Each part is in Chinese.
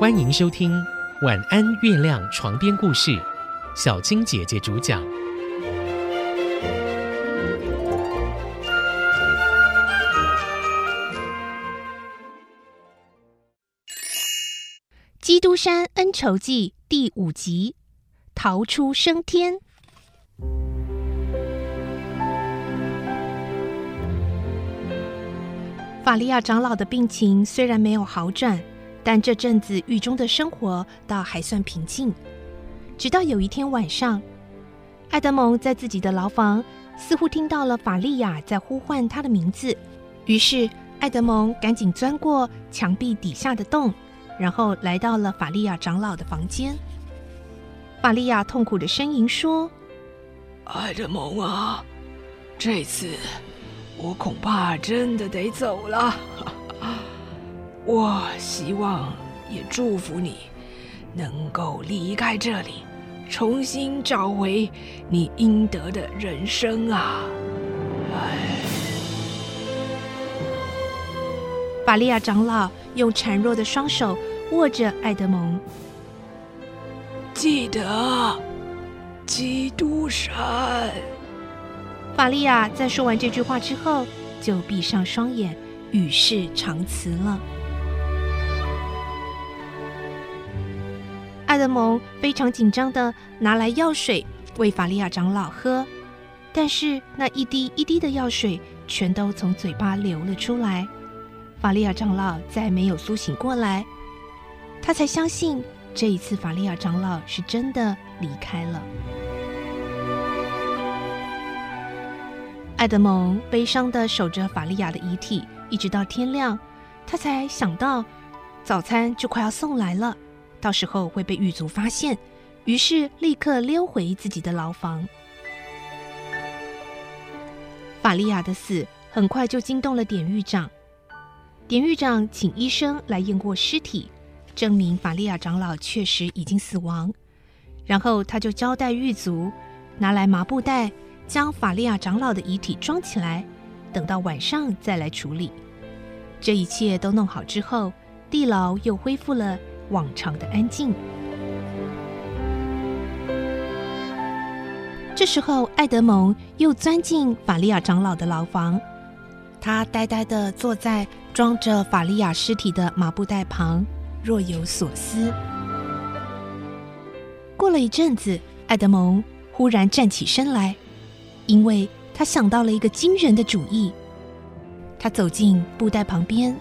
欢迎收听《晚安月亮》床边故事，小青姐姐主讲。《基督山恩仇记》第五集：逃出升天。法利亚长老的病情虽然没有好转，但这阵子狱中的生活倒还算平静。直到有一天晚上，艾德蒙在自己的牢房似乎听到了法利亚在呼唤他的名字，于是艾德蒙赶紧钻过墙壁底下的洞，然后来到了法利亚长老的房间。法利亚痛苦的呻吟说：“艾德蒙啊，这次……”我恐怕真的得走了。我希望也祝福你，能够离开这里，重新找回你应得的人生啊！哎，法利亚长老用孱弱的双手握着爱德蒙，记得基督山。法利亚在说完这句话之后，就闭上双眼，与世长辞了。艾德蒙非常紧张的拿来药水喂法利亚长老喝，但是那一滴一滴的药水全都从嘴巴流了出来。法利亚长老再没有苏醒过来，他才相信这一次法利亚长老是真的离开了。艾德蒙悲伤的守着法利亚的遗体，一直到天亮，他才想到早餐就快要送来了，到时候会被狱卒发现，于是立刻溜回自己的牢房。法利亚的死很快就惊动了典狱长，典狱长请医生来验过尸体，证明法利亚长老确实已经死亡，然后他就交代狱卒拿来麻布袋。将法利亚长老的遗体装起来，等到晚上再来处理。这一切都弄好之后，地牢又恢复了往常的安静。这时候，艾德蒙又钻进法利亚长老的牢房，他呆呆的坐在装着法利亚尸体的麻布袋旁，若有所思。过了一阵子，艾德蒙忽然站起身来。因为他想到了一个惊人的主意，他走进布袋旁边，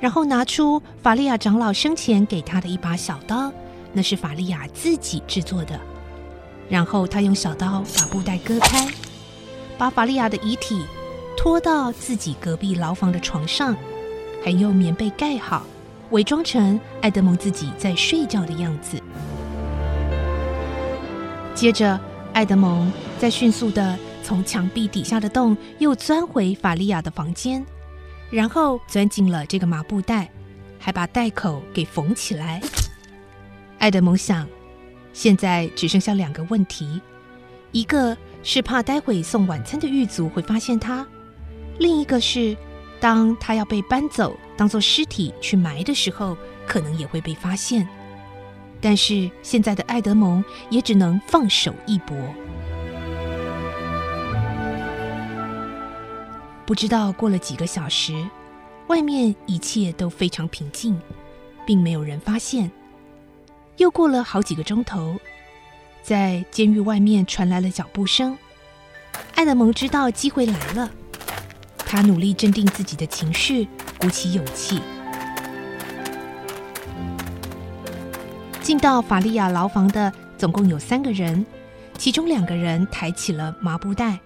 然后拿出法利亚长老生前给他的一把小刀，那是法利亚自己制作的。然后他用小刀把布袋割开，把法利亚的遗体拖到自己隔壁牢房的床上，还用棉被盖好，伪装成艾德蒙自己在睡觉的样子。接着。艾德蒙在迅速的从墙壁底下的洞又钻回法利亚的房间，然后钻进了这个麻布袋，还把袋口给缝起来。爱德蒙想，现在只剩下两个问题：一个是怕待会送晚餐的狱卒会发现他；另一个是，当他要被搬走当做尸体去埋的时候，可能也会被发现。但是现在的爱德蒙也只能放手一搏。不知道过了几个小时，外面一切都非常平静，并没有人发现。又过了好几个钟头，在监狱外面传来了脚步声。艾德蒙知道机会来了，他努力镇定自己的情绪，鼓起勇气。进到法利亚牢房的总共有三个人，其中两个人抬起了麻布袋，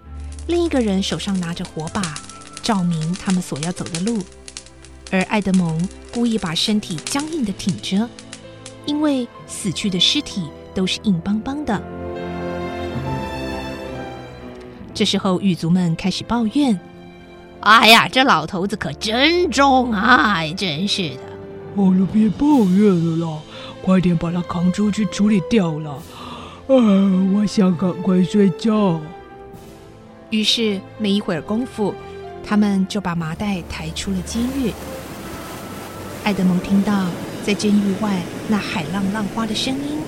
另一个人手上拿着火把，照明他们所要走的路。而艾德蒙故意把身体僵硬的挺着，因为死去的尸体都是硬邦邦的。这时候狱卒们开始抱怨：“哎呀，这老头子可真重啊！真是的。”好了，别抱怨了啦。快点把他扛出去处理掉了！啊，我想赶快睡觉。于是没一会儿功夫，他们就把麻袋抬出了监狱。爱德蒙听到在监狱外那海浪浪花的声音，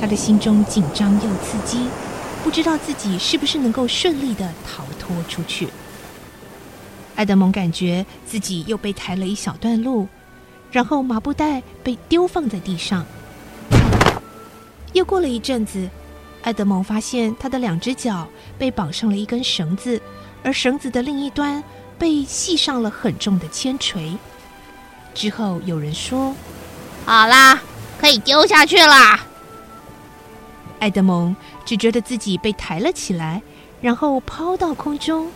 他的心中紧张又刺激，不知道自己是不是能够顺利的逃脱出去。爱德蒙感觉自己又被抬了一小段路，然后麻布袋被丢放在地上。又过了一阵子，爱德蒙发现他的两只脚被绑上了一根绳子，而绳子的另一端被系上了很重的铅锤。之后有人说：“好啦，可以丢下去啦。”爱德蒙只觉得自己被抬了起来，然后抛到空中。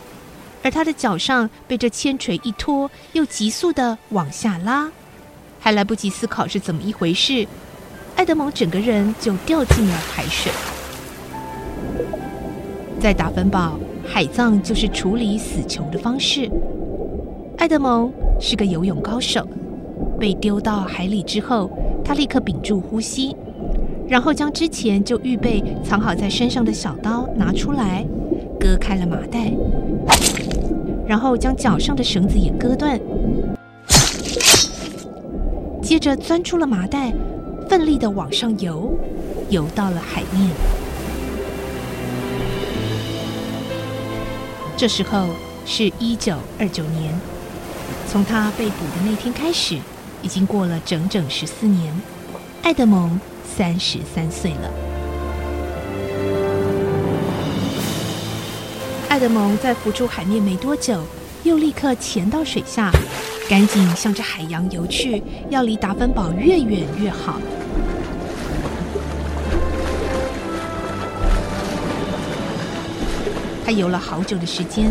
而他的脚上被这铅锤一拖，又急速的往下拉，还来不及思考是怎么一回事，爱德蒙整个人就掉进了海水。在达芬堡，海葬就是处理死囚的方式。爱德蒙是个游泳高手，被丢到海里之后，他立刻屏住呼吸，然后将之前就预备藏好在身上的小刀拿出来，割开了麻袋。然后将脚上的绳子也割断，接着钻出了麻袋，奋力的往上游，游到了海面。这时候是一九二九年，从他被捕的那天开始，已经过了整整十四年。爱德蒙三十三岁了。爱德蒙在浮出海面没多久，又立刻潜到水下，赶紧向着海洋游去，要离达芬堡越远越好。他游了好久的时间，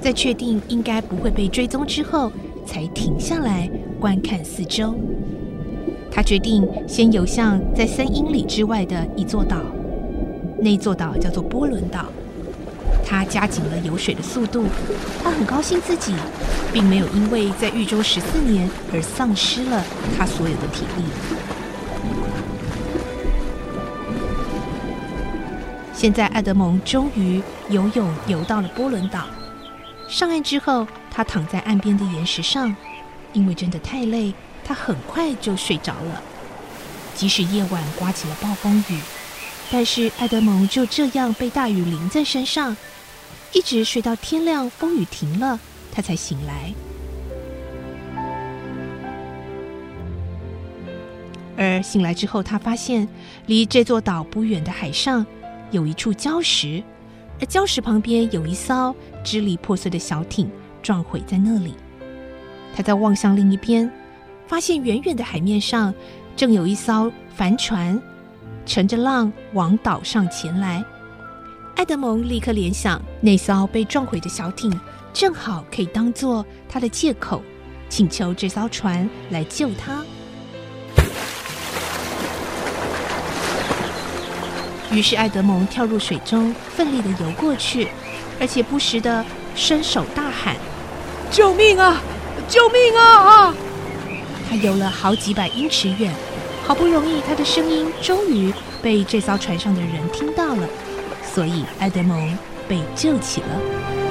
在确定应该不会被追踪之后，才停下来观看四周。他决定先游向在三英里之外的一座岛，那座岛叫做波伦岛。他加紧了游水的速度，他很高兴自己并没有因为在狱中十四年而丧失了他所有的体力。现在，爱德蒙终于游泳游到了波伦岛。上岸之后，他躺在岸边的岩石上，因为真的太累，他很快就睡着了。即使夜晚刮起了暴风雨，但是爱德蒙就这样被大雨淋在身上。一直睡到天亮，风雨停了，他才醒来。而醒来之后，他发现离这座岛不远的海上有一处礁石，而礁石旁边有一艘支离破碎的小艇撞毁在那里。他在望向另一边，发现远远的海面上正有一艘帆船乘着浪往岛上前来。爱德蒙立刻联想，那艘被撞毁的小艇正好可以当做他的借口，请求这艘船来救他。于是，艾德蒙跳入水中，奋力的游过去，而且不时的伸手大喊：“救命啊！救命啊！”他游了好几百英尺远，好不容易，他的声音终于被这艘船上的人听到了。所以，艾德蒙被救起了。